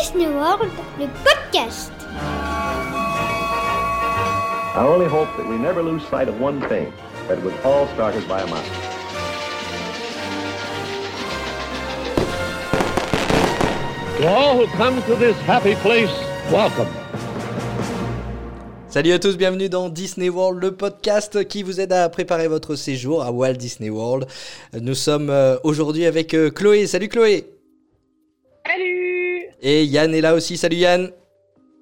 Disney World, le podcast. I only hope that we never lose sight of one thing, that it was all started by a mouse. To all who come to this happy place, welcome. Salut à tous, bienvenue dans Disney World, le podcast qui vous aide à préparer votre séjour à Walt Disney World. Nous sommes euh, aujourd'hui avec euh, Chloé. Salut Chloé. Et Yann est là aussi. Salut Yann.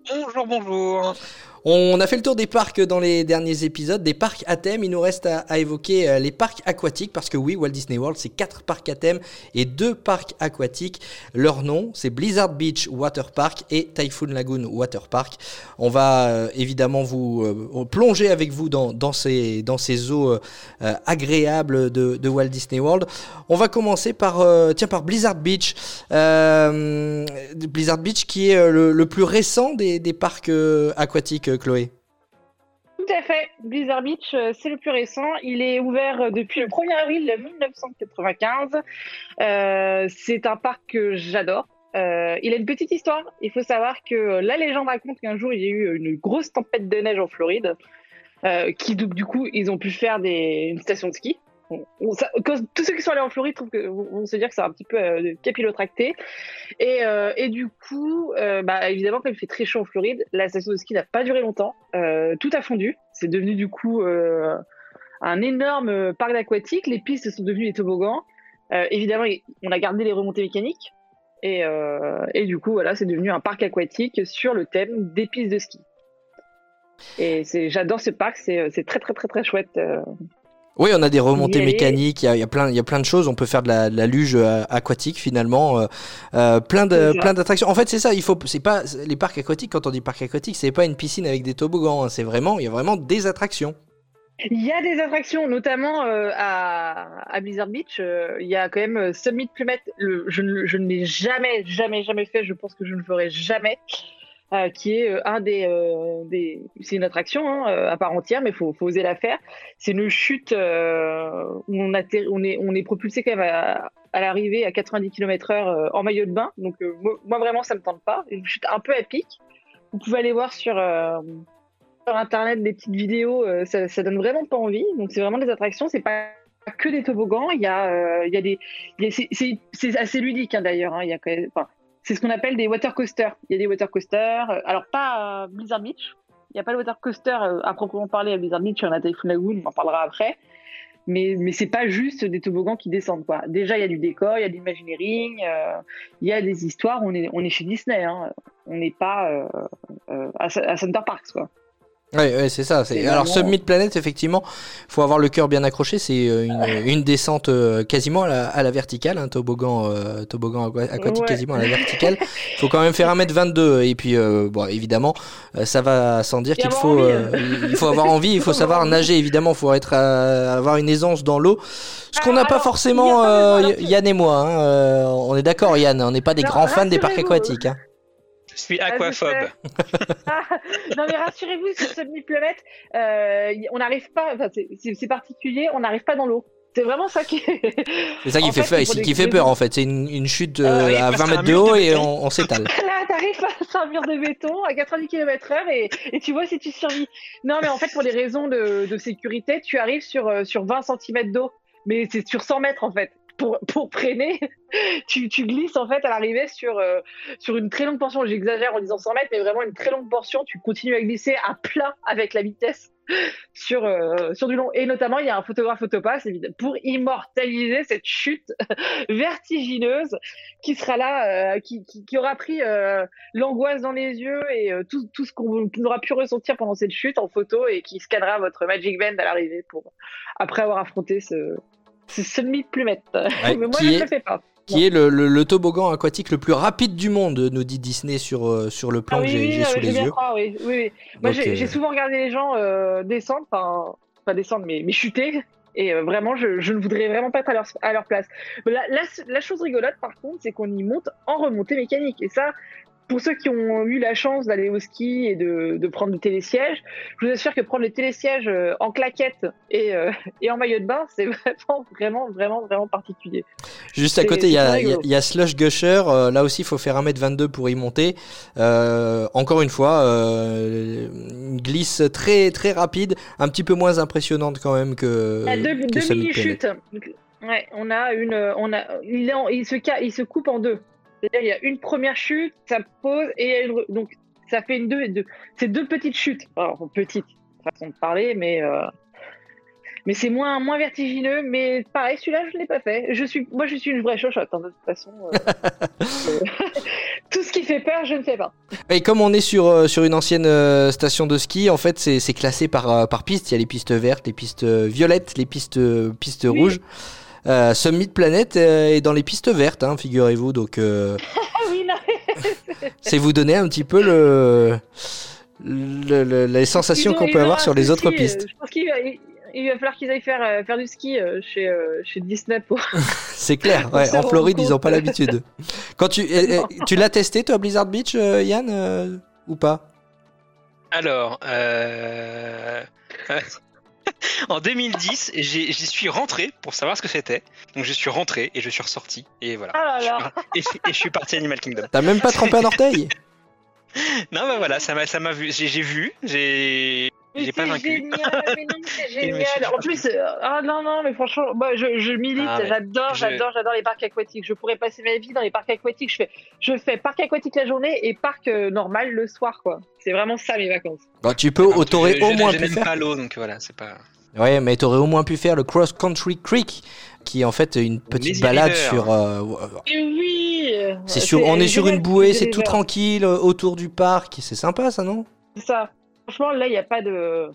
Bonjour, bonjour. On a fait le tour des parcs dans les derniers épisodes, des parcs à thème. Il nous reste à, évoquer euh, les parcs aquatiques parce que oui, Walt Disney World, c'est quatre parcs à thème et deux parcs aquatiques. Leur nom, c'est Blizzard Beach Water Park et Typhoon Lagoon Water Park. On va euh, évidemment vous euh, plonger avec vous dans, ces, eaux agréables de, Walt Disney World. On va commencer par, tiens, par Blizzard Beach. Blizzard Beach qui est le, plus récent des parcs aquatiques. Chloé Tout à fait. Blizzard Beach, c'est le plus récent. Il est ouvert depuis le 1er avril 1995. Euh, c'est un parc que j'adore. Euh, il a une petite histoire. Il faut savoir que la légende raconte qu'un jour, il y a eu une grosse tempête de neige en Floride, euh, qui du coup, ils ont pu faire une station de ski. Tous ceux qui sont allés en Floride que, vont se dire que c'est un petit peu euh, capillotracté. Et, euh, du coup, euh, bah, évidemment, quand il fait très chaud en Floride, la station de ski n'a pas duré longtemps. Euh, tout a fondu. C'est devenu du coup un énorme parc aquatique. Les pistes sont devenues des toboggans. évidemment, on a gardé les remontées mécaniques. Et, et du coup, voilà, c'est devenu un parc aquatique sur le thème des pistes de ski. Et j'adore ce parc, c'est très très très très chouette. Oui, on a des remontées mécaniques, il y a, il y a, plein, il y a plein de choses. On peut faire de la, de la luge euh, aquatique finalement, euh, euh, plein de, plein d'attractions. En fait, c'est ça. Il faut, c'est pas les parcs aquatiques. Quand on dit parc aquatique, c'est pas une piscine avec des toboggans. Hein, c'est vraiment, il y a vraiment des attractions. Il y a des attractions, notamment euh, à, à, Blizzard Beach. Euh, il y a quand même Summit Plumet. Le, je ne, je ne l'ai jamais, jamais, jamais fait. Je pense que je ne le ferai jamais. Euh, qui est un des, euh, des... c'est une attraction hein, à part entière, mais il faut, oser la faire. C'est une chute euh, où on, est, propulsé quand même à, l'arrivée à 90 km/h en maillot de bain. Donc moi vraiment ça me tente pas. Une chute un peu à pic. Vous pouvez aller voir sur internet des petites vidéos, ça, ça donne vraiment pas envie. Donc c'est vraiment des attractions, c'est pas que des toboggans. Il y a, il y a des, c'est assez ludique hein, d'ailleurs. Hein, c'est ce qu'on appelle des water coasters. Il y a des water coasters, alors pas à Blizzard Beach. Il n'y a pas le water coaster à proprement parler à Blizzard Beach, il y en a à Typhoon Lagoon, on en parlera après. Mais, mais c'est pas juste des toboggans qui descendent. Quoi. Déjà, il y a du décor, il y a de l'imagineering, euh, il y a des histoires. On est, on est chez Disney, hein. on n'est pas euh, euh, à, à Center Parks. Quoi. Oui, ouais, c'est ça. C'est... Alors, Summit Planet, effectivement, faut avoir le cœur bien accroché. C'est une, une descente quasiment à la, à la verticale, un hein, toboggan, euh, toboggan aquatique ouais. quasiment à la verticale. Il faut quand même faire 1m22. Et puis, euh, bon, évidemment, ça va sans dire qu'il faut, euh, il faut avoir envie, il faut savoir nager, évidemment, il faut être, avoir une aisance dans l'eau. Ce qu'on n'a pas forcément, Yann et moi. Hein, on est d'accord, Yann, on n'est pas des grands fans des parcs aquatiques. Hein. Je suis aquaphobe. Ah, non mais rassurez-vous, sur Summit Planet, euh, on n'arrive pas, enfin, c'est particulier, on n'arrive pas dans l'eau. C'est vraiment ça qui C'est ça qui fait, fait, qui, qui fait peur en fait. C'est une, une, chute euh, euh, à 20 mètres de haut et on, on s'étale. Là, t'arrives face à un mur de béton à 90 km/h et, et, tu vois si tu survis. Non, mais en fait, pour des raisons de, de sécurité, tu arrives sur, sur 20 cm d'eau. Mais c'est sur 100 mètres en fait pour, pour tu, glisses en fait à l'arrivée sur, euh, sur une très longue portion. J'exagère en disant 100 mètres, mais vraiment une très longue portion. Tu continues à glisser à plat avec la vitesse sur, euh, sur du long. Et notamment, il y a un photographe photopass pour immortaliser cette chute vertigineuse qui sera là, euh, qui, qui, qui, aura pris l'angoisse dans les yeux et tout, tout ce qu'on aura pu ressentir pendant cette chute en photo et qui scannera votre Magic Band à l'arrivée pour après avoir affronté ce, c'est semi-plumette. Ouais, mais moi, je ne le fais pas. Qui est le, le, le, toboggan aquatique le plus rapide du monde, nous dit Disney sur, euh, sur le plan ah, oui, que j'ai oui, sous les yeux. Croire, oui, oui, oui. Moi, j'ai euh... souvent regardé les gens euh, descendre, enfin, pas descendre, mais, mais chuter. Et euh, vraiment, je, je, ne voudrais vraiment pas être à leur, à leur place. La, la, la chose rigolote, par contre, c'est qu'on y monte en remontée mécanique. Et ça, pour ceux qui ont eu la chance d'aller au ski et de, de prendre des télésièges, je vous assure que prendre les télésièges euh, en claquette et, euh, et en maillot de bain, c'est vraiment, vraiment, vraiment, vraiment particulier. Juste à côté, il y a, y a- rigolo. il y a Slush Gusher. euh, là aussi, il faut faire 1m22 pour y monter. Euh, encore une fois, une glisse très très rapide, un petit peu moins impressionnante quand même que, Il y a deux, que mini-chutes. Ouais, on a une, on a, il, en- il se, il se coupe en deux. C'est-à-dire, il y a une première chute, ça pose, et il y a une, re- donc ça fait une deux et deux. C'est deux petites chutes. Alors, petites, façon de parler, mais, euh, mais c'est moins, moins vertigineux. Mais pareil, celui-là, je ne l'ai pas fait. Je suis, moi, je suis une vraie chochotte, hein, de toute façon. euh, euh, tout ce qui fait peur, je ne fais pas. Et comme on est sur, euh, sur une ancienne station de ski, en fait, c'est classé par, par piste. Il y a les pistes vertes, les pistes violettes, les pistes, pistes Oui. rouges. Euh, Summit Planet euh, est dans les pistes vertes, hein, figurez-vous. Donc, euh, Ah oui, c'est vous donner un petit peu le, le- le- les sensations qu'on peut avoir sur les autres euh, pistes. je pense qu'il va, il, il va falloir qu'ils aillent faire, euh, faire du ski euh, chez, euh, chez Disney pour. C'est clair, ouais, en Floride, ils compte. ont pas l'habitude. Quand tu, tu l'as testé, toi, Blizzard Beach, euh, Yann, euh, ou pas? Alors, euh... en 2010, j'ai- j'y suis rentré pour savoir ce que c'était. Donc je suis rentré et je suis ressorti. Et voilà. Ah là Je là. suis- et, et je suis parti à Animal Kingdom. T'as même pas trempé un orteil? Non, bah voilà, ça m'a ça m'a vu. J'ai j'ai vu, j'ai. Mais J'ai pas c'est vaincu. génial, mais non, c'est génial. En plus, euh, ah non, non, mais franchement, moi, je, je milite, Ah, j'adore, je- j'adore, j'adore les parcs aquatiques. Je pourrais passer ma vie dans les parcs aquatiques. Je fais, je fais parc aquatique la journée et parc euh, normal le soir, quoi. C'est vraiment ça mes vacances. Bah, Tu peux, Je- t'aurais au je- moins je pu faire. pas l'eau, donc voilà, c'est pas. Ouais, mais t'aurais au moins pu faire le Cross Country Creek, qui est en fait une petite Lazy balade River. sur. euh, Et oui. c'est sur, on est sur une bouée, c'est tout tranquille euh, autour du parc. C'est sympa, ça, non? C'est ça. Franchement, là, il n'y a pas de.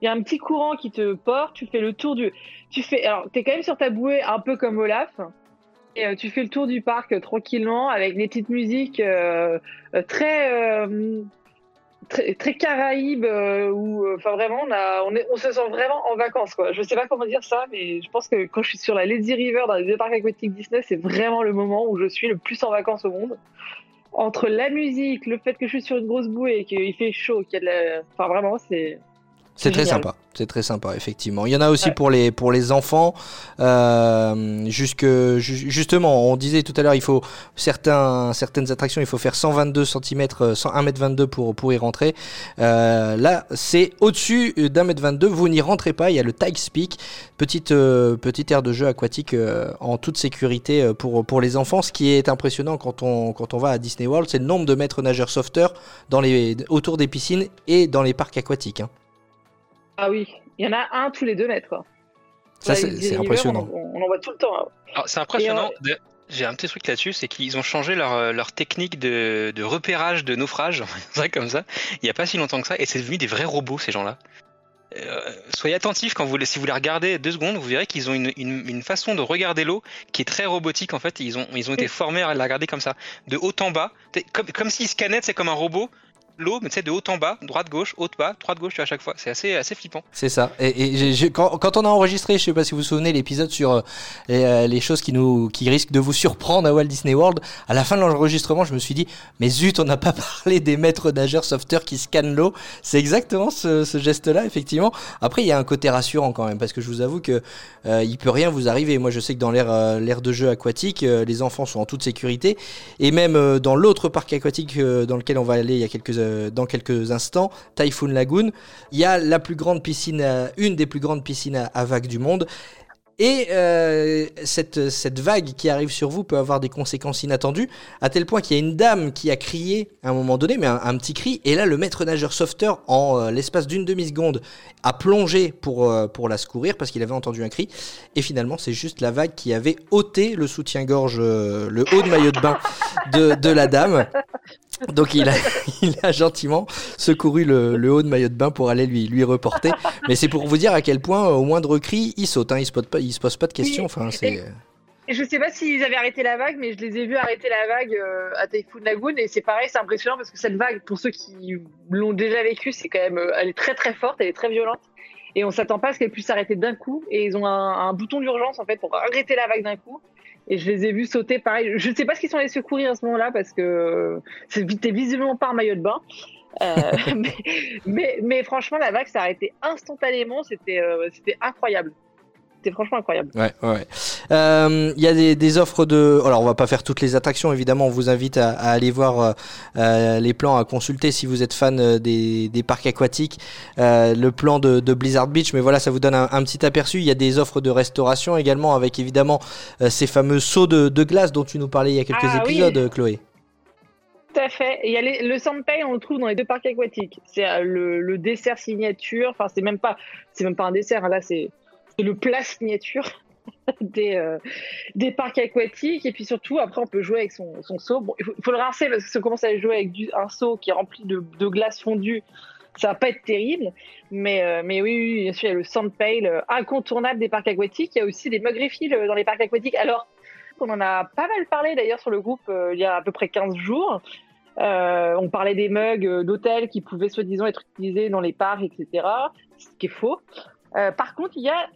Il y a un petit courant qui te porte, tu fais le tour du. Tu fais. Alors, t'es quand même sur ta bouée, un peu comme Olaf. Et euh, tu fais le tour du parc euh, tranquillement avec des petites musiques euh, très, très. Très caraïbes, où enfin vraiment on, est, on se sent vraiment en vacances quoi. Je sais pas comment dire ça, mais je pense que quand je suis sur la Lazy River dans les parcs aquatiques Disney, c'est vraiment le moment où je suis le plus en vacances au monde entre la musique, le fait que je suis sur une grosse bouée, qu'il fait chaud, qu'il y a de la... Enfin, vraiment, c'est... C'est très génial. sympa, c'est très sympa effectivement. Il y en a aussi Ouais. pour les pour les enfants. Euh, jusque ju- justement, on disait tout à l'heure, il faut certains certaines attractions, il faut faire 122 cm, 101 m 22 pour pour y rentrer. Euh, là, c'est au-dessus d'un mètre 22. Vous n'y rentrez pas. Il y a le Tykes Peak, petite euh, petite aire de jeu aquatique euh, en toute sécurité euh, pour pour les enfants. Ce qui est impressionnant quand on quand on va à Disney World, c'est le nombre de maîtres nageurs sauveteurs dans les autour des piscines et dans les parcs aquatiques. hein. Ah oui, il y en a un tous les deux mètres, quoi. Ça, c'est impressionnant. On, en- on en voit tout le temps. hein. Alors, c'est impressionnant. de- J'ai un petit truc là-dessus, c'est qu'ils ont changé leur, euh, leur technique de, de repérage de naufrage, on va dire ça comme ça, il n'y a pas si longtemps que ça, et c'est devenu des vrais robots, ces gens-là. Euh, soyez attentifs quand vous, si vous les regardez deux secondes, vous verrez qu'ils ont une, une, une façon de regarder l'eau qui est très robotique en fait. Ils ont, ils ont été formés à la regarder comme ça, de haut en bas, comme, comme s'ils scannaient, c'est comme un robot, l'eau, mais tu sais, de haut en bas, droite gauche, haute bas, droite gauche, à chaque fois. C'est assez, assez flippant. C'est ça. Et, quand, on a enregistré, je sais pas si vous vous souvenez, l'épisode sur euh, les, euh, les choses qui nous qui risquent de vous surprendre à Walt Disney World, à la fin de l'enregistrement, je me suis dit, mais zut, on n'a pas parlé des maîtres nageurs sauveteurs qui scannent l'eau. C'est exactement ce, geste-là, effectivement. Après, il y a un côté rassurant quand même, parce que je vous avoue que euh, il peut rien vous arriver. Moi, je sais que dans l'air euh, de jeu aquatique, les enfants sont en toute sécurité, et même dans l'autre parc aquatique dans lequel on va aller il y a quelques euh, dans quelques instants, Typhoon Lagoon, il y a la plus grande piscine, à- une des plus grandes piscines à, vagues du monde. Et euh, cette, cette vague qui arrive sur vous peut avoir des conséquences inattendues, à tel point qu'il y a une dame qui a crié à un moment donné, mais un, petit cri, et là le maître nageur sauveteur, en euh, l'espace d'une demi-seconde, a plongé pour, euh, pour la secourir parce qu'il avait entendu un cri, et finalement c'est juste la vague qui avait ôté le soutien-gorge, euh, le haut de maillot de bain de, de la dame. Donc il a, il a gentiment secouru le, le haut de maillot de bain pour aller lui, lui reporter. Mais c'est pour vous dire à quel point, au moindre cri, il saute. Hein, il se pas, il se pose pas de questions. Enfin, c'est. Je sais pas s'ils avaient arrêté la vague, mais je les ai vus arrêter la vague euh, à Typhoon Lagoon, et c'est pareil, c'est impressionnant parce que cette vague, pour ceux qui l'ont déjà vécu, c'est quand même, euh, elle est très très forte, elle est très violente, et on s'attend pas à ce qu'elle puisse s'arrêter d'un coup, et ils ont un, un bouton d'urgence en fait pour arrêter la vague d'un coup. Et je les ai vus sauter pareil. Je ne sais pas ce qu'ils sont allés secourir à ce moment-là parce que c'était visiblement pas un maillot de bain. Euh, mais, franchement, la vague s'est arrêtée instantanément. C'était euh, c'était incroyable. C'était franchement incroyable. Ouais, ouais. Euh, il y a des, des, offres de. Alors, on va pas faire toutes les attractions, évidemment. On vous invite à, à aller voir euh, les plans, à consulter si vous êtes fan des, des parcs aquatiques, euh, le plan de, de, Blizzard Beach. Mais voilà, ça vous donne un, un, petit aperçu. Il y a des offres de restauration également, avec évidemment ces fameux sauts de, de, glace dont tu nous parlais il y a quelques ah, épisodes, oui. Chloé. Tout à fait. il y a les, le on le trouve dans les deux parcs aquatiques. C'est le, le, dessert signature. Enfin, c'est même pas, c'est même pas un dessert. Hein, là, c'est le plat signature des, euh, des parcs aquatiques. Et puis surtout, après, on peut jouer avec son, son seau. Bon, il faut, le rincer parce que si on commence à jouer avec un seau qui est rempli de, de glace fondue, ça va pas être terrible. Mais, euh, mais oui, bien sûr, il y a le Sandpail euh, incontournable des parcs aquatiques. Il y a aussi des mugs dans les parcs aquatiques. Alors, on en a pas mal parlé d'ailleurs sur le groupe il y a à peu près 15 jours. On parlait des mugs d'hôtel qui pouvaient soi-disant être utilisés dans les parcs, etc. Ce qui est faux. Par contre, il y a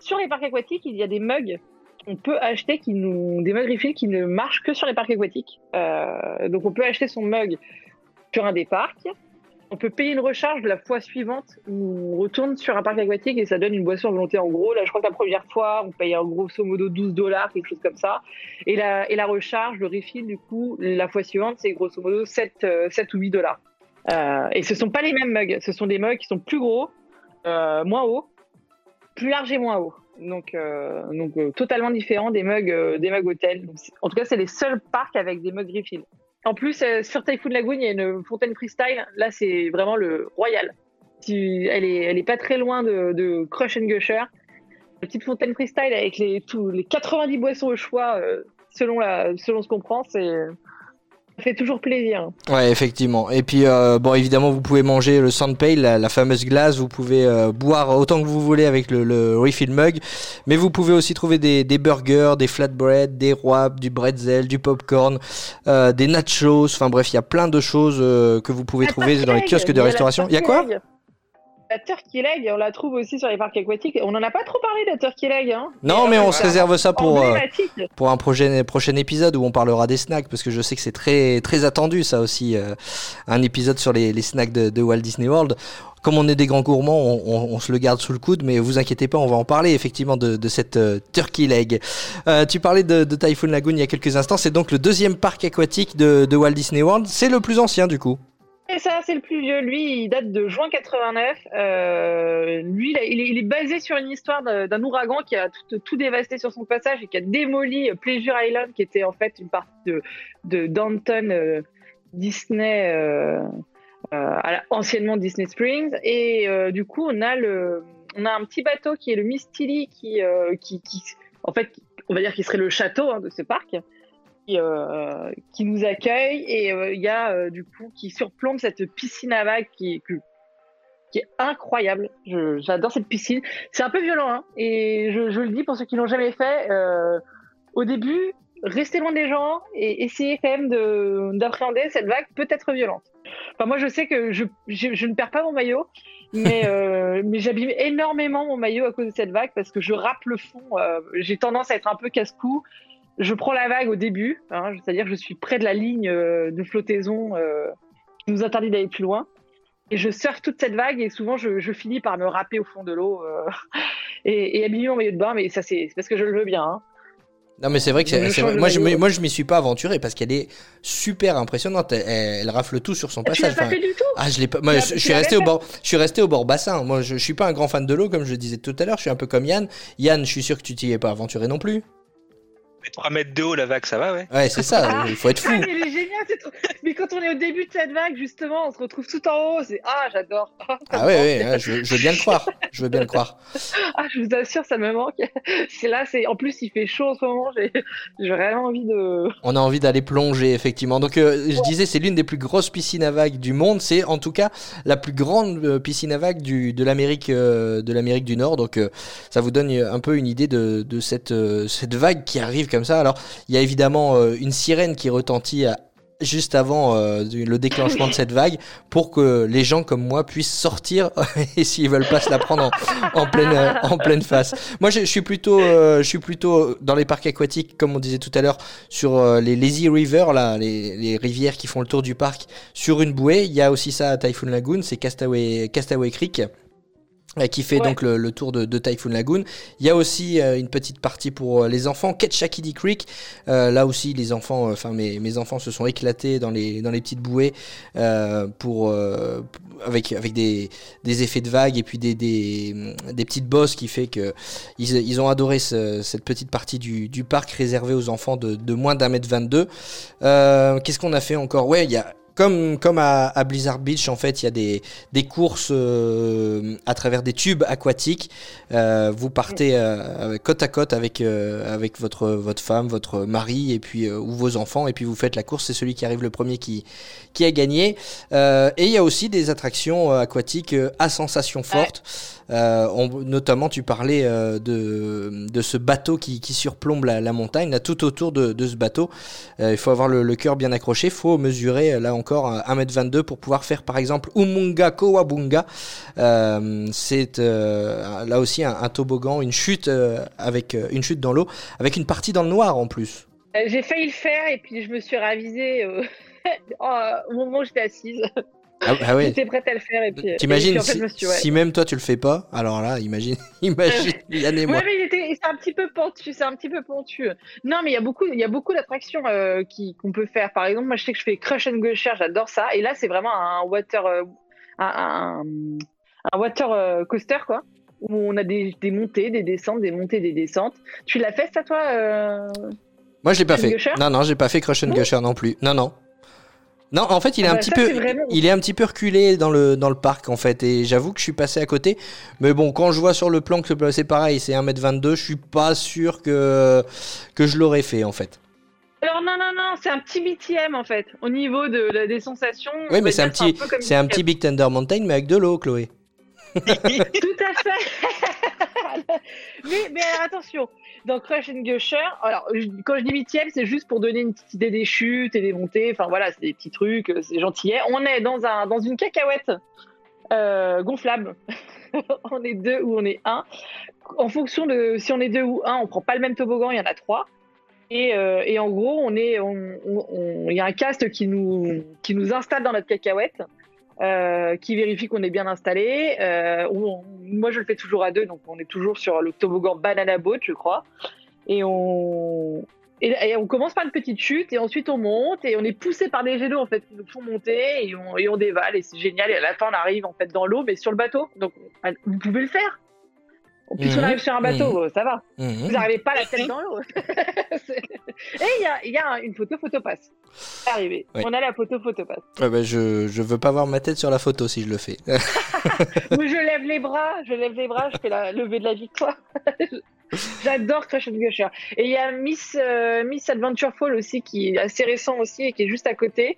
sur les parcs aquatiques, il y a des mugs qu'on peut acheter qui des mugs refill qui ne marchent que sur les parcs aquatiques. Euh, donc, on peut acheter son mug sur un des parcs. On peut payer une recharge la fois suivante. On retourne sur un parc aquatique et ça donne une boisson à volonté en gros. Là, je crois que la première fois, on paye en grosso modo 12 dollars, quelque chose comme ça. Et la, recharge, le refill, du coup, la fois suivante, c'est grosso modo 7, 7 ou 8 dollars. Euh, et ce sont pas les mêmes mugs. Ce sont des mugs qui sont plus gros, euh, moins hauts, plus larges et moins hauts. Donc, euh, euh, totalement différent des mugs, euh, des mugs hôtels. En tout cas, c'est les seuls parcs avec des mugs refill. En plus, euh, sur Typhoon Lagoon, il y a une fontaine freestyle. Là, c'est vraiment le royal. Elle est, elle est pas très loin de, Crush and Gusher. La petite fontaine freestyle avec les, tous, les 90 boissons au choix, selon, la, selon ce qu'on prend, c'est fait toujours plaisir. Ouais, effectivement. Et puis, euh, bon, évidemment, vous pouvez manger le Sandpay, la, la fameuse glace. Vous pouvez euh, boire autant que vous voulez avec le, le, refill mug. Mais vous pouvez aussi trouver des, des burgers, des flatbread, des wraps, du bretzel, du popcorn, euh, des nachos. Enfin bref, il y a plein de choses que vous pouvez la trouver dans les kiosques de restauration. Il y a quoi? La turkey leg, on la trouve aussi sur les parcs aquatiques. On n'en a pas trop parlé de la turkey leg. Hein. Non, mais on se réserve ça pour, euh, pour un prochain, prochain épisode où on parlera des snacks, parce que je sais que c'est très, très attendu, ça aussi, euh, un épisode sur les, les snacks de, de, Walt Disney World. Comme on est des grands gourmands, on, on, on, se le garde sous le coude, mais vous inquiétez pas, on va en parler effectivement de, de cette euh, turkey leg. Euh, tu parlais de, de Typhoon Lagoon il y a quelques instants, c'est donc le deuxième parc aquatique de, de Walt Disney World. C'est le plus ancien du coup. Et ça, c'est le plus vieux. Lui, il date de juin 89. Euh, lui, il est, basé sur une histoire d'un ouragan qui a tout, dévasté sur son passage et qui a démoli Pleasure Island, qui était en fait une partie de, de Downton euh, Disney, euh, anciennement Disney Springs. Et euh, du coup, on a, le, on a un petit bateau qui est le Misty qui, qui, qui, en fait, on va dire qu'il serait le château hein, de ce parc. Euh, qui nous accueille et il euh, y a euh, du coup qui surplombe cette piscine à vagues qui, qui, qui est incroyable. J'adore cette piscine. C'est un peu violent hein, et je, je, le dis pour ceux qui l'ont jamais fait. au début, restez loin des gens et essayez quand même d'appréhender cette vague peut être violente. Enfin, moi, je sais que je, je, je ne perds pas mon maillot, mais, euh, mais j'abîme énormément mon maillot à cause de cette vague parce que je râpe le fond. Euh, J'ai tendance à être un peu casse-cou je prends la vague au début, hein, c'est-à-dire que je suis près de la ligne euh, de flottaison euh, qui nous interdit d'aller plus loin. Et je surfe toute cette vague et souvent je, je finis par me râper au fond de l'eau euh, et, et habiller mon maillot de bain, mais ça c'est parce que je le veux bien. Hein. Non mais c'est vrai que vrai. moi je moi je m'y suis pas aventuré parce qu'elle est super impressionnante elle, elle, rafle tout sur son ah, passage. Tu l'as pas fait du tout? ah je l'ai pas moi je, je suis resté au bord je suis resté au bord bassin. Moi je, je suis pas un grand fan de l'eau comme je le disais tout à l'heure, je suis un peu comme Yann. Yann, je suis sûr que tu t'y es pas aventuré non plus. Mais 3 mètres de haut, la vague, ça va, ouais. Ouais, c'est ça, il faut être fou. Ah, mais, génial, trop... mais quand on est au début de cette vague, justement, on se retrouve tout en haut. C'est Ah, j'adore. ah, ouais, ouais, ouais je, je, veux bien le croire. Je veux bien le croire. ah, je vous assure, ça me manque. C'est là, c'est en plus, il fait chaud en ce moment. J'ai vraiment envie de. On a envie d'aller plonger, effectivement. Donc, euh, je disais, c'est l'une des plus grosses piscines à vagues du monde. C'est en tout cas la plus grande euh, piscine à vagues du, de l'Amérique euh, de l'Amérique du Nord. Donc, euh, ça vous donne un peu une idée de, de cette, euh, cette vague qui arrive comme ça. Alors, il y a évidemment euh, une sirène qui retentit à juste avant euh, le déclenchement de cette vague pour que les gens comme moi puissent sortir et s'ils veulent pas se la prendre en, pleine euh, en pleine face. Moi je, suis plutôt euh, je suis plutôt dans les parcs aquatiques comme on disait tout à l'heure sur euh, les lazy rivers là les, les rivières qui font le tour du parc sur une bouée. Il y a aussi ça à Typhoon Lagoon, c'est Castaway Castaway Creek euh, qui fait Ouais. donc le, le tour de, de Typhoon Lagoon. Il y a aussi euh, une petite partie pour euh, les enfants, Ketchakiddy Creek. Euh, là aussi, les enfants, euh, enfin mes, mes enfants se sont éclatés dans les dans les petites bouées euh, pour euh, avec avec des, des effets de vagues et puis des, des des petites bosses qui fait que ils, ils ont adoré ce- cette petite partie du, du parc réservée aux enfants de, de moins d'un mètre 22. Euh, Qu'est-ce qu'on a fait encore? Ouais, il y a comme, comme à, Blizzard Beach, en fait, il y a des, des courses euh, à travers des tubes aquatiques. Euh, vous partez euh, côte à côte avec, avec votre, votre femme, votre mari et puis, ou vos enfants, et puis vous faites la course. C'est celui qui arrive le premier qui, qui a gagné. Et il y a aussi des attractions aquatiques à sensations fortes. Euh, notamment, tu parlais euh, de, ce bateau qui, surplombe la, montagne. Là, tout autour de, ce bateau, euh, il faut avoir le, cœur bien accroché. Il faut mesurer, là encore, euh, 1m22 pour pouvoir faire, par exemple, Umunga Kowabunga. C'est là aussi un, toboggan, une chute avec une chute dans l'eau, avec une partie dans le noir en plus. J'ai failli le faire et puis je me suis ravisée au moment où j'étais assise. Ah, ah ouais. J'étais prête à le faire et puis. et T'imagines puis, en fait, si, je me suis- ouais. si même toi tu le fais pas, alors là, imagine, imagine Yann et moi. Ouais, mais il était, c'est un petit peu pentu, c'est un petit peu pentu. Non, mais il y a beaucoup, il y a beaucoup d'attractions euh, qui qu'on peut faire. Par exemple, moi, je sais que je fais Crush and Gusher, j'adore ça. Et là, c'est vraiment un water, euh, un, un, un water euh, coaster, quoi, où on a des, des montées, des descentes, des montées, des descentes. Tu l'as fait ça, toi euh Moi, je l'ai pas fait. Gusher Non, non, j'ai pas fait Crush and Gusher non plus. Non, non. Non, en fait, il est Ah un bah, petit peu, vraiment- il est un petit peu reculé dans le dans le parc en fait, et j'avoue que je suis passé à côté. Mais bon, quand je vois sur le plan que c'est pareil, c'est 1m22, je suis pas sûr que que je l'aurais fait en fait. Alors non, non, non, c'est un petit BTM en fait, au niveau de, des sensations. on Oui, mais c'est un petit, c'est un petit Big Thunder Mountain, mais avec de l'eau, Chloé. Tout à fait. mais, attention, dans Crush and Gusher, alors quand je dis huitième, c'est juste pour donner une petite idée des chutes et des montées. Enfin voilà, c'est des petits trucs, euh, c'est gentillet. On est dans un dans une cacahuète euh, gonflable. on est deux ou on est un. En fonction de si on est deux ou un, on prend pas le même toboggan. Il y en a trois. Et, euh, et en gros, on est, il y a un cast qui nous qui nous installe dans notre cacahuète euh, qui vérifie qu'on est bien installé. Euh, moi, je le fais toujours à deux, donc on est toujours sur le toboggan Banana Boat, je crois. Et on, et, et on commence par une petite chute, et ensuite on monte, et on est poussé par des jets d'eau, en fait, qui nous font monter, et on, et on dévale, et c'est génial. Et à la fin, on arrive, en fait, dans l'eau, mais sur le bateau. Donc, vous pouvez le faire. Puisqu'on Mhm. arrive sur un bateau, ça va. Mhm. Vous n'arrivez pas la tête dans l'eau. Et il y a, il y a une photo photopass. C'est arrivé. On a la photo photopass. Ouais, bah, je je veux pas voir ma tête sur la photo si je le fais. Je lève les bras, je lève les bras, je fais la levée de la victoire. J'adore Crash and Gusher. Et il y a Miss, euh, Miss Adventure Fall aussi, qui est assez récent aussi et qui est juste à côté.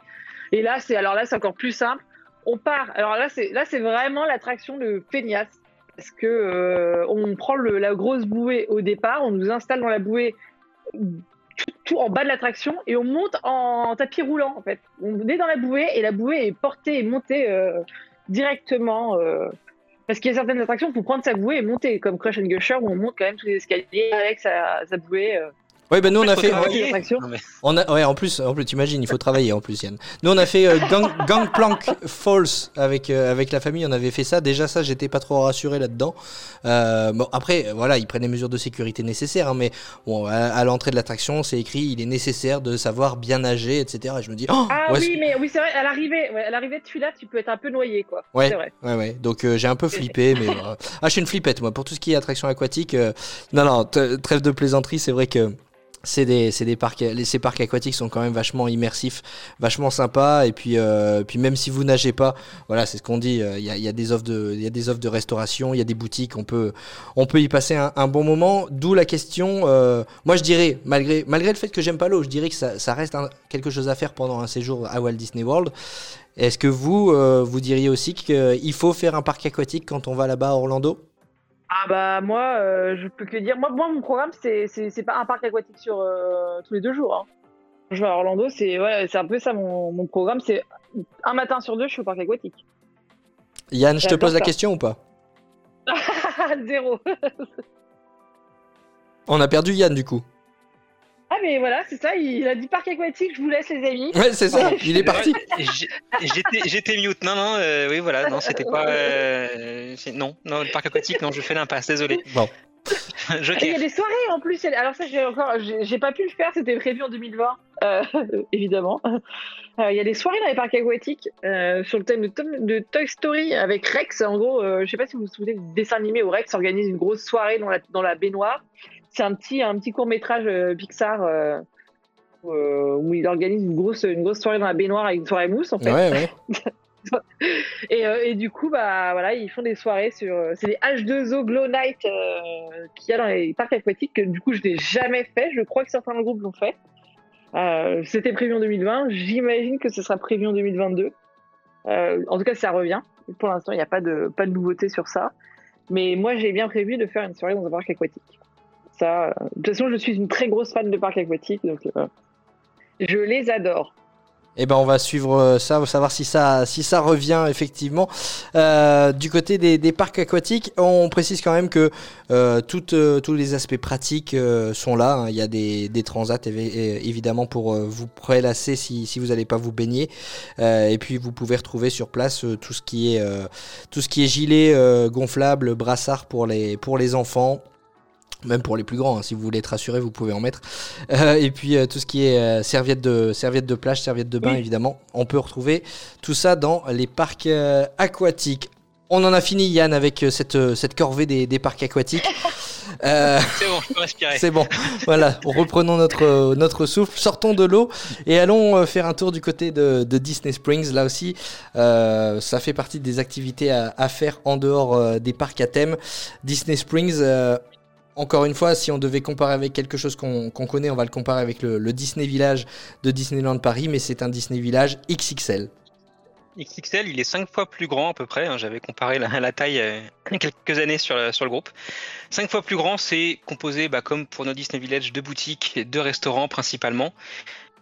Et là, c'est alors là, c'est encore plus simple. On part. Alors là, c'est là, c'est vraiment l'attraction de feignasse parce que euh, on prend la grosse bouée au départ, on nous installe dans la bouée tout, en bas de l'attraction et on monte en tapis roulant en fait. On est dans la bouée et la bouée est portée et montée euh, directement. euh, parce qu'il y a certaines attractions, il faut prendre sa bouée et monter, comme Crush and Gusher où on monte quand même tous les escaliers avec sa bouée. Ouais, ben nous on a fait, On a, ouais, en plus, en plus, t'imagines, il faut travailler en plus, Yann. Nous, on a fait euh, Gang, Gangplank Falls avec euh, avec la famille. On avait fait ça. Déjà, ça, j'étais pas trop rassuré là-dedans. Euh, bon, après, voilà, ils prennent les mesures de sécurité nécessaires, hein, mais bon, à, à l'entrée de l'attraction, c'est écrit, il est nécessaire de savoir bien nager, etc. Et je me dis, oh, Ah oui, mais oui, c'est vrai, à l'arrivée, ouais, à l'arrivée de celui-là, tu peux être un peu noyé, quoi. Ouais. C'est vrai. Ouais, ouais. Donc euh, j'ai un peu flippé, mais ah, je suis une flippette moi pour tout ce qui est attraction aquatique. euh, non, non, trêve de plaisanterie, c'est vrai que. C'est des, c'est des parcs, les, ces parcs aquatiques sont quand même vachement immersifs, vachement sympas. Et puis, euh, puis même si vous nagez pas, voilà, c'est ce qu'on dit. euh, Il y, a, y a des offres de, il y a des offres de restauration, il y a des boutiques, on peut, on peut y passer un, un bon moment. D'où la question. euh, moi, je dirais, malgré, malgré le fait que j'aime pas l'eau, je dirais que ça, ça reste un- quelque chose à faire pendant un séjour à Walt Disney World. Est-ce que vous, euh, vous diriez aussi qu'il faut faire un parc aquatique quand on va là-bas à Orlando? Ah bah moi, euh, je peux que dire, moi, moi mon programme, c'est c'est pas un parc aquatique sur euh, tous les deux jours. hein. je vais à Orlando, c'est ouais, c'est un peu ça mon, mon programme. C'est un matin sur deux, je suis au parc aquatique. Yann, je te pose la question ou pas? Zéro. On a perdu Yann du coup. Mais voilà, c'est ça. Il a dit parc aquatique. Je vous laisse les amis. Ouais, c'est ça, il est parti. J'étais mute. Non, non, euh, oui, voilà, non, c'était pas. euh, non, non, le parc aquatique, non, je fais l'impasse, désolé. Bon. Il y a des soirées en plus. Alors ça, j'ai encore, j'ai pas pu le faire. C'était prévu en 2020, euh, évidemment. Euh, Il y a des soirées dans les parcs aquatiques euh, sur le thème de, de Toy Story avec Rex. En gros, euh, je sais pas si vous vous souvenez du dessin animé où Rex organise une grosse soirée dans la, dans la baignoire. C'est un petit, un petit court métrage Pixar. euh, où, euh, où il organise une grosse, une grosse soirée dans la baignoire avec une soirée mousse en fait. Ouais, ouais. Et, euh, et du coup, bah voilà, ils font des soirées sur. euh, C'est les H2O Glow Night euh, qu'il y a dans les parcs aquatiques. Que, du coup, je n'ai jamais fait. Je crois que certains groupes l'ont fait. Euh, C'était prévu en 2020. J'imagine que ce sera prévu en 2022. Euh, en tout cas, ça revient. Pour l'instant, il n'y a pas de, pas de nouveauté sur ça. Mais moi, j'ai bien prévu de faire une soirée dans un parc aquatique. De toute façon, je suis une très grosse fan de parcs aquatiques. Donc, euh, je les adore. Eh ben on va suivre euh, ça, on va savoir si ça, si ça revient effectivement. Euh, du côté des, des parcs aquatiques, on précise quand même que tous les aspects pratiques sont là. hein. Il y a des, des transats évidemment pour vous prélasser si, si vous n'allez pas vous baigner. Et puis vous pouvez retrouver sur place tout ce qui est, tout ce qui est gilet gonflable, brassard pour les, pour les enfants. Même pour les plus grands, hein, si vous voulez être rassuré, vous pouvez en mettre. Euh, et puis euh, tout ce qui est euh, serviette de serviette de plage, serviette de bain, Oui. évidemment, on peut retrouver tout ça dans les parcs aquatiques. On en a fini, Yann, avec cette, cette corvée des, des parcs aquatiques. C'est bon, je peux respirer. c'est bon. Voilà, reprenons notre, notre souffle, sortons de l'eau et allons faire un tour du côté de, de Disney Springs. Là aussi, euh, ça fait partie des activités à, à faire en dehors euh, des parcs à thème. Disney Springs, euh, encore une fois, si on devait comparer avec quelque chose qu'on connaît, on va le comparer avec le, Disney Village de Disneyland Paris, mais c'est un Disney Village XXL. XXL, il est 5 fois plus grand à peu près. hein. J'avais comparé la, taille euh, quelques années sur le, groupe. 5 fois plus grand, c'est composé, bah, comme pour nos Disney Village, de boutiques, de restaurants principalement.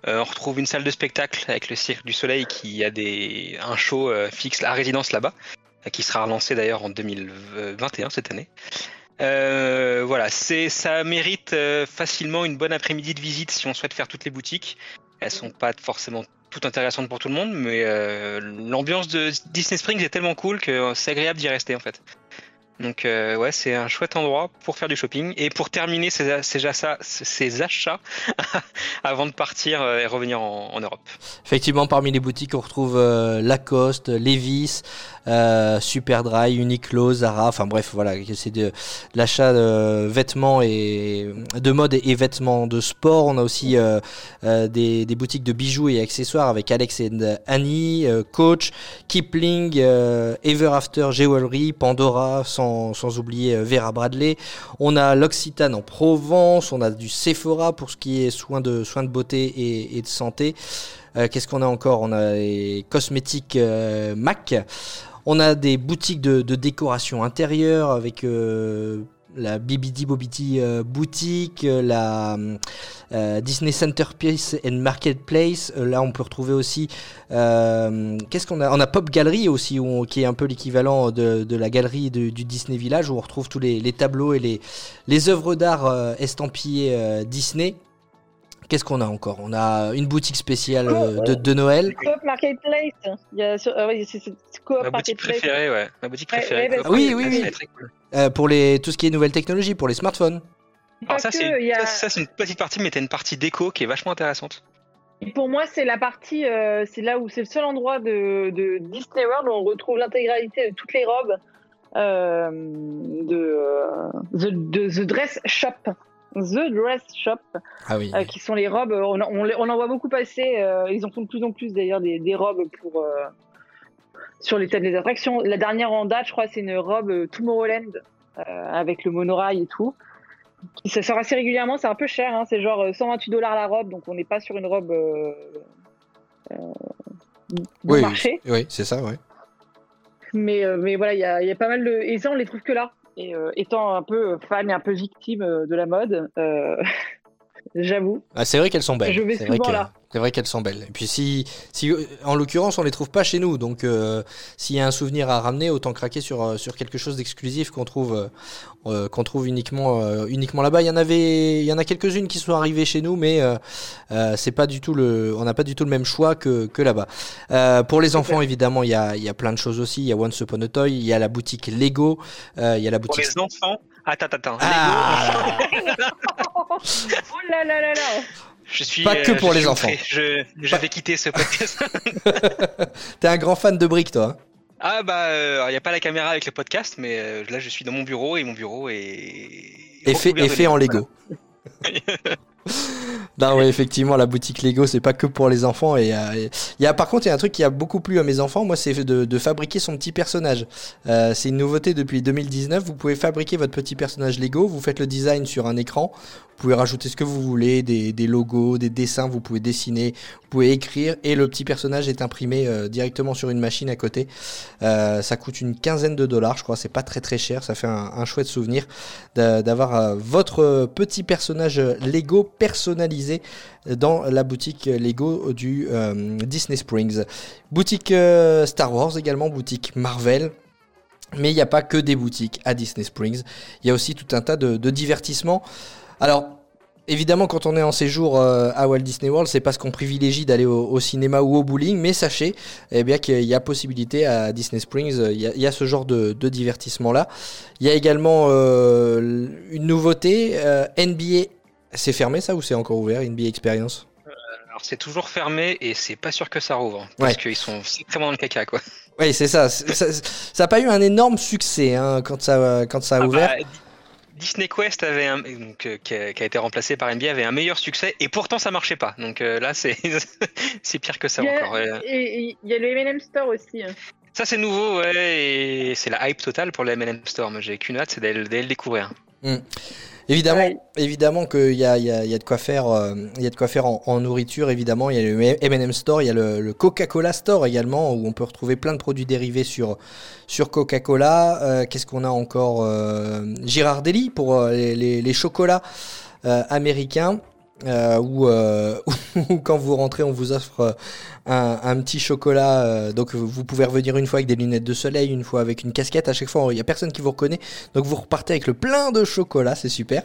Euh, on retrouve une salle de spectacle avec le Cirque du Soleil qui a un show euh, fixe à résidence là-bas, qui sera relancé d'ailleurs en 2021 cette année. Euh, voilà, c'est ça mérite euh, facilement une bonne après-midi de visite si on souhaite faire toutes les boutiques. Elles sont pas forcément toutes intéressantes pour tout le monde, mais euh, l'ambiance de Disney Springs est tellement cool que c'est agréable d'y rester en fait. Donc euh, ouais, c'est un chouette endroit pour faire du shopping et pour terminer ses, achats, achats avant de partir euh, et revenir en, Europe. Effectivement, parmi les boutiques, on retrouve euh, Lacoste, Levi's, Superdry, Uniqlo, Zara. Enfin bref, voilà, c'est de, l'achat de vêtements et de mode et, vêtements de sport. On a aussi des, boutiques de bijoux et accessoires avec Alex et Annie, Coach, Kipling, Ever After Jewelry, Pandora, sans, sans oublier euh, Vera Bradley. On a l'Occitane en Provence, on a du Sephora pour ce qui est soins de, soins de beauté et, de santé. Euh, Qu'est-ce qu'on a encore? On a les cosmétiques euh, MAC. On a des boutiques de, décoration intérieure avec la BBD Bobity euh, boutique, euh, la euh, Disney Centerpiece and Marketplace. Euh, là, on peut retrouver aussi. euh, Qu'est-ce qu'on a? On a Pop Gallery aussi, qui est un peu l'équivalent de, la galerie du Disney Village, où on retrouve tous les, tableaux et les, les œuvres d'art estampillées Disney. Qu'est-ce qu'on a encore? On a une boutique spéciale euh, de, de Noël. Coop Marketplace. Il y a sur- ah oui, c'est c'est Coop Ma boutique Marketplace. préférée, ouais. Ma boutique Ouais, préférée. ouais, bah, Coop, oui, oui, oui. est très cool. Euh, pour les, tout ce qui est nouvelles technologies, pour les smartphones. Alors ça, que, c'est il y a- ça, ça, c'est une petite partie, mais t'as une partie déco qui est vachement intéressante. Et Pour moi, c'est la partie, euh, c'est là où c'est le seul endroit de, de Disney World où on retrouve l'intégralité de toutes les robes euh, de, euh, the, de The Dress Shop. The Dress Shop, Ah oui. euh, qui sont les robes, euh, on, on, les- on en voit beaucoup passer, euh, ils en font de plus en plus d'ailleurs des, des robes pour, euh, sur les thèmes des attractions. La dernière en date, je crois, c'est une robe Tomorrowland avec le monorail et tout. Ça sort assez régulièrement, c'est un peu cher, hein, c'est genre euh, 128 dollars la robe, donc on n'est pas sur une robe oui, marché. oui, c'est ça, ouais. Mais, mais voilà, il y y a pas mal de. Et ça, on les trouve que là. Et euh, étant un peu fan et un peu victime euh, de la mode, euh, j'avoue. Ah, c'est vrai qu'elles sont belles. Je vais vrai souvent que- là. C'est vrai qu'elles sont belles. Et puis si, si euh, en l'occurrence on les trouve pas chez nous, donc euh, s'il y a un souvenir à ramener, autant craquer sur euh, sur quelque chose d'exclusif qu'on trouve euh, qu'on trouve uniquement euh, uniquement là-bas. Il y en avait, il y en a quelques-unes qui sont arrivées chez nous, mais euh, euh, c'est pas du tout le, on n'a pas du tout le même choix que que là-bas. Euh, pour les enfants évidemment, il y a il y a plein de choses aussi. Il y a Once Upon a Toy, il y a la boutique Lego, euh, il y a la Pour boutique. les enfants. Attends, attends, attends. Ah, Oh là là là là Je suis. Pas que euh, pour les enfants. outré. Je, je vais quitter ce podcast. T'es un grand fan de briques, toi. hein ah bah, il n'y a pas la caméra avec le podcast, mais euh, là je suis dans mon bureau et mon bureau est. Et fait, et fait en Lego. non, ouais, effectivement, la boutique Lego, c'est pas que pour les enfants. Et euh, y a, par contre, il y a un truc qui a beaucoup plu à mes enfants. Moi, c'est de, fabriquer son petit personnage. Euh, c'est une nouveauté depuis 2019. Vous pouvez fabriquer votre petit personnage Lego. Vous faites le design sur un écran. Vous pouvez rajouter ce que vous voulez, des, logos, des dessins. Vous pouvez dessiner, vous pouvez écrire, et le petit personnage est imprimé euh, directement sur une machine à côté. Ça coûte une quinzaine de dollars, je crois. C'est pas très très cher. Ça fait un, un chouette souvenir d'a- d'avoir votre petit personnage Lego personnalisé dans la boutique Lego du euh, Disney Springs. Boutique euh, Star Wars également, boutique Marvel. Mais il n'y a pas que des boutiques à Disney Springs. Il y a aussi tout un tas de, divertissements. Alors, évidemment, quand on est en séjour euh, à Walt Disney World, c'est parce qu'on privilégie d'aller au, cinéma ou au bowling. Mais sachez eh bien, qu'il y a possibilité à Disney Springs, euh, il y a, ce genre de, de divertissement-là. Il y a également euh, une nouveauté, euh, NBA. C'est fermé ça ou c'est encore ouvert, NBA Experience? Alors c'est toujours fermé et c'est pas sûr que ça rouvre. Parce Ouais. qu'ils sont sacrément dans le caca quoi. Oui, c'est ça. Ça n'a pas eu un énorme succès hein, quand, ça, quand ça a Ah ouvert. bah, Di- Disney Quest avait un, donc, euh, qui, a, qui a été remplacé par NBA avait un meilleur succès et pourtant ça marchait pas. Donc euh, là c'est c'est pire que ça Il y a- encore. ouais. Et il y a le M&M Store aussi. hein. Ça c'est nouveau ouais et c'est la hype totale pour le M&M Store. Moi j'ai qu'une hâte c'est d'aller d'aller le découvrir. Évidemment, Ouais. évidemment qu'il y a, il y, a, il y a de quoi faire, euh, il y a de quoi faire en, en nourriture. Évidemment, il y a le M&M Store, il y a le, le Coca-Cola Store également où on peut retrouver plein de produits dérivés sur sur Coca-Cola. Euh, Qu'est-ce qu'on a encore euh, Girardelli pour les, les- les chocolats américains. Euh, où, euh, quand vous rentrez, on vous offre euh, un, petit chocolat. euh, donc vous pouvez revenir une fois avec des lunettes de soleil, une fois avec une casquette. À chaque fois, il y a personne qui vous reconnaît. Donc vous repartez avec le plein de chocolat, c'est super.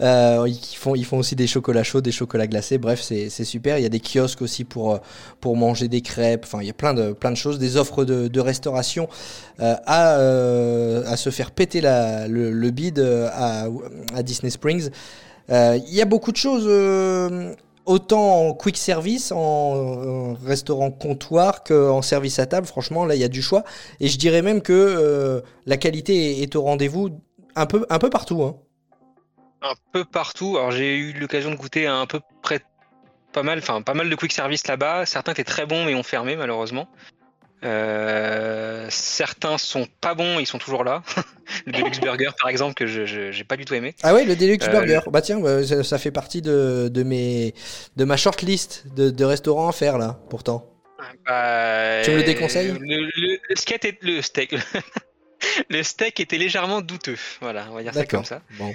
Euh, ils, font, ils font aussi des chocolats chauds, des chocolats glacés. Bref, c'est super. Il y a des kiosques aussi pour, euh, pour manger des crêpes. Enfin, il y a plein de, choses, des offres de, restauration à, se faire péter le, le bide à Disney Springs. Euh, Il y a beaucoup de choses. euh, Autant en quick service, en, restaurant comptoir qu'en service à table, franchement, là, il y a du choix. Et je dirais même que euh, la qualité est, au rendez-vous un peu, partout. Hein. Un peu partout. Alors j'ai eu l'occasion de goûter à un peu près pas mal, pas mal de quick service là-bas. Certains étaient très bons mais ont fermé malheureusement. Euh, certains sont pas bons, ils sont toujours là. le Deluxe Burger par exemple que je j'ai pas du tout aimé. Ah ouais, le Deluxe Euh, Burger. Bah tiens, bah, ça, ça fait partie de, de, mes, de ma shortlist de, de restaurants à faire là, pourtant. Bah, Tu me le déconseilles? le, le- le steak est- le steak le steak était légèrement douteux. Voilà, on va dire ça comme ça. Bon.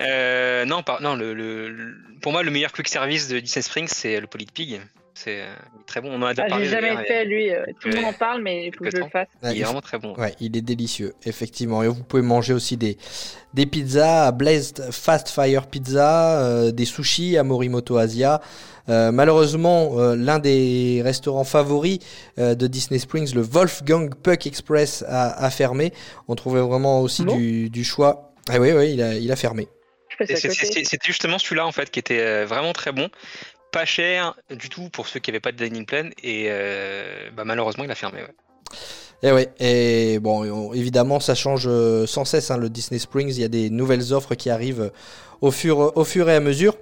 Euh, non, par- non le- pour moi, le meilleur quick service de Disney Springs, c'est le Polite Pig. C'est euh, très bon. On en a déjà Ah, parlé. J'ai jamais fait lui. euh, tout le Ouais. monde en parle, mais il faut que je le fasse. Il il est vraiment très bon. Ouais, il est délicieux, effectivement. Et vous pouvez manger aussi des, des pizzas à Blazed Fast Fire Pizza, euh, des sushis à Morimoto Asia. Euh, malheureusement, euh, l'un des restaurants favoris euh, de Disney Springs, le Wolfgang Puck Express, a, a fermé. On trouvait vraiment aussi Bon. du, du choix. Ah oui, oui, il a, il a fermé. C'est- justement celui-là en fait qui était vraiment très bon, pas cher du tout pour ceux qui n'avaient pas de dining plan et euh, bah, malheureusement il a fermé. Et ouais, et bon, on- évidemment, ça change euh, sans cesse. hein, le Disney Springs, il y a des nouvelles offres qui arrivent au fur, au fur et à mesure.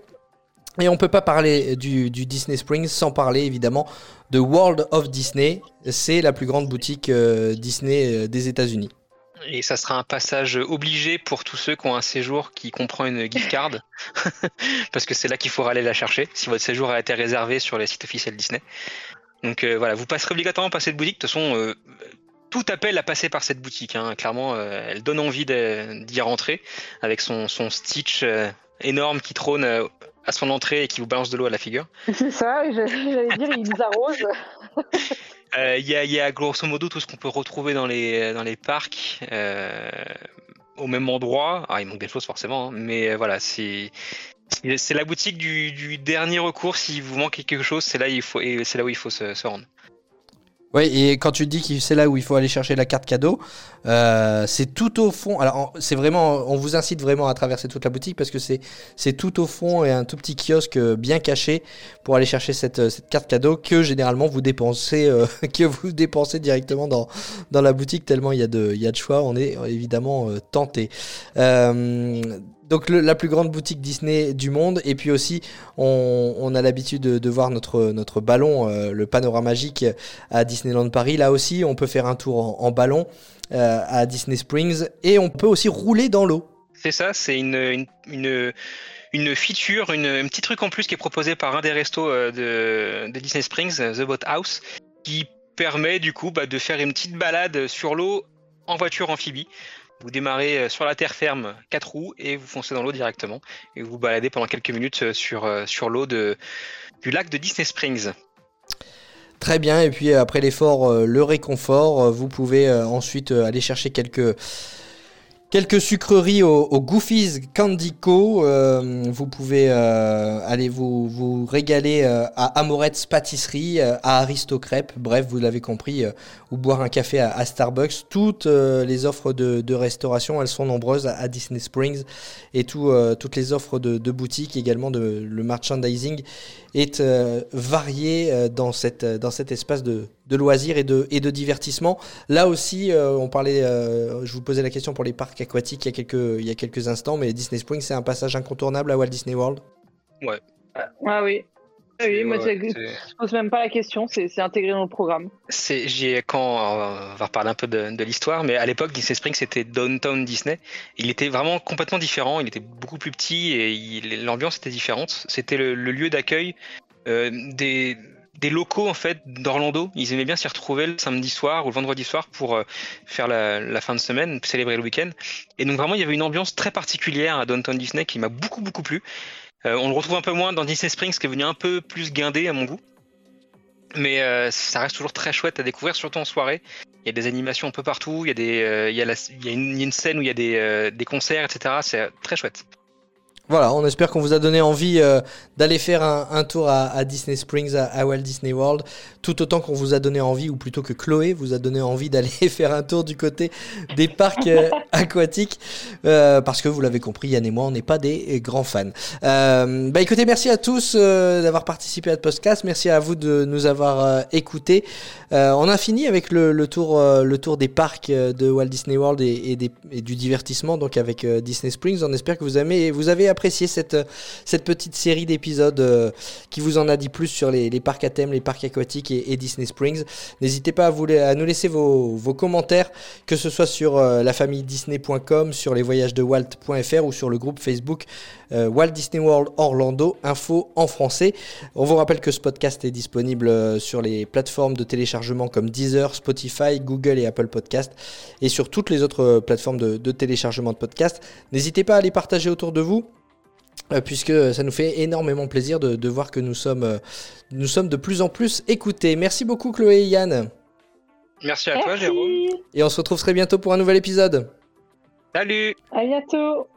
Et on peut pas parler du, Disney Springs sans parler évidemment de World of Disney. C'est la plus grande boutique euh, Disney des États-Unis. Et ça sera un passage obligé pour tous ceux qui ont un séjour qui comprend une gift card, parce que c'est là qu'il faudra aller la chercher si votre séjour a été réservé sur les sites officiels Disney. Donc euh, voilà, vous passerez obligatoirement par cette boutique. De toute façon, euh, tout appelle à passer par cette boutique. hein. Clairement, euh, elle donne envie d'y rentrer avec son, son Stitch énorme qui trône à son entrée et qui vous balance de l'eau à la figure. C'est ça, j'allais dire, il nous arrose. Il y, a, y, a, grosso modo tout ce qu'on peut retrouver dans les, dans les parcs au même endroit. Ah, il manque des choses forcément, hein, mais voilà, c'est c'est la boutique du, dernier recours. Si vous manquez quelque chose, c'est là, là où il faut se, rendre. Oui, et quand tu dis que c'est là où il faut aller chercher la carte cadeau, euh, c'est tout au fond. Alors, c'est vraiment, on vous incite vraiment à traverser toute la boutique parce que c'est, tout au fond et un tout petit kiosque bien caché pour aller chercher cette, cette carte cadeau que généralement vous dépensez, euh, que vous dépensez directement dans, dans la boutique tellement il y a de, il y a de choix. On est évidemment euh, tenté. Donc la plus grande boutique Disney du monde. Et puis aussi, on, a l'habitude de, voir notre, ballon, euh, le panorama magique à Disneyland Paris. Là aussi, on peut faire un tour en, ballon euh, à Disney Springs. Et on peut aussi rouler dans l'eau. C'est ça, c'est une, une, feature, un petit truc en plus qui est proposé par un des restos euh, de, de Disney Springs, The Boat House, qui permet du coup bah, de faire une petite balade sur l'eau en voiture amphibie. Vous démarrez euh, sur la terre ferme, 4 roues, et vous foncez dans l'eau directement. Et vous vous baladez pendant quelques minutes euh, sur, euh, sur l'eau du lac de Disney Springs. Très bien, et puis après l'effort, le réconfort, vous pouvez ensuite aller chercher quelques Quelques sucreries au, au Goofies Candy Co. Euh, vous pouvez euh, aller vous, vous régaler euh, à Amorette's Pâtisserie, à Aristocrêpe, bref, vous l'avez compris, ou boire un café à, Starbucks. Toutes les offres de, de, restauration, elles sont nombreuses à, Disney Springs et tout, toutes les offres de, de boutique également, de, le merchandising est varié dans, cette, dans cet espace de, de loisirs et de, et de divertissement. Là aussi, on parlait, je vous posais la question pour les parcs aquatique il y a quelques, il y a quelques instants, mais Disney Springs, c'est un passage incontournable à Walt Disney World Ouais. Ah oui. Ah oui, moi, je ne pose même pas la question, c'est intégré dans le programme. J'ai quand on va reparler un peu de, l'histoire, mais à l'époque Disney Springs c'était Downtown Disney. Il était vraiment complètement différent. Il était beaucoup plus petit et l'ambiance était différente. C'était le, lieu d'accueil euh, des des locaux en fait d'Orlando. Ils aimaient bien s'y retrouver le samedi soir ou le vendredi soir pour euh, faire la, fin de semaine, célébrer le week-end. Et donc vraiment, il y avait une ambiance très particulière à Downtown Disney qui m'a beaucoup beaucoup plu. Euh, on le retrouve un peu moins dans Disney Springs, qui est venu un peu plus guindé à mon goût. Mais euh, ça reste toujours très chouette à découvrir, surtout en soirée. Il y a des animations un peu partout, il y a, une, scène où il y a des concerts, etc. C'est très chouette. Voilà, on espère qu'on vous a donné envie euh, d'aller faire un, tour à, Disney Springs, à, Walt Disney World, tout autant qu'on vous a donné envie, ou plutôt que Chloé vous a donné envie d'aller faire un tour du côté des parcs euh, aquatiques, euh, parce que vous l'avez compris, Yann et moi, on n'est pas des grands fans. bah écoutez, merci à tous d'avoir participé à ce podcast, merci à vous de nous avoir écoutés. on a fini avec le, tour, le tour des parcs de Walt Disney World et, du divertissement, donc avec Disney Springs. On espère que vous avez, vous avez apprécié cette, cette petite série d'épisodes euh, qui vous en a dit plus sur les, parcs à thème, les parcs aquatiques et, Disney Springs. N'hésitez pas à, vous, à nous laisser vos, vos, commentaires, que ce soit sur euh, la famille Disney.com, sur les voyages de Walt.fr ou sur le groupe Facebook euh, Walt Disney World Orlando, info en français. On vous rappelle que ce podcast est disponible sur les plateformes de téléchargement comme Deezer, Spotify, Google et Apple Podcast et sur toutes les autres plateformes de téléchargement de podcasts. N'hésitez pas à les partager autour de vous. Euh, puisque ça nous fait énormément plaisir de, voir que nous sommes, euh, nous sommes de plus en plus écoutés. Merci beaucoup Chloé et Yann. Merci à toi Jérôme. Et on se retrouve très bientôt pour un nouvel épisode. Salut À bientôt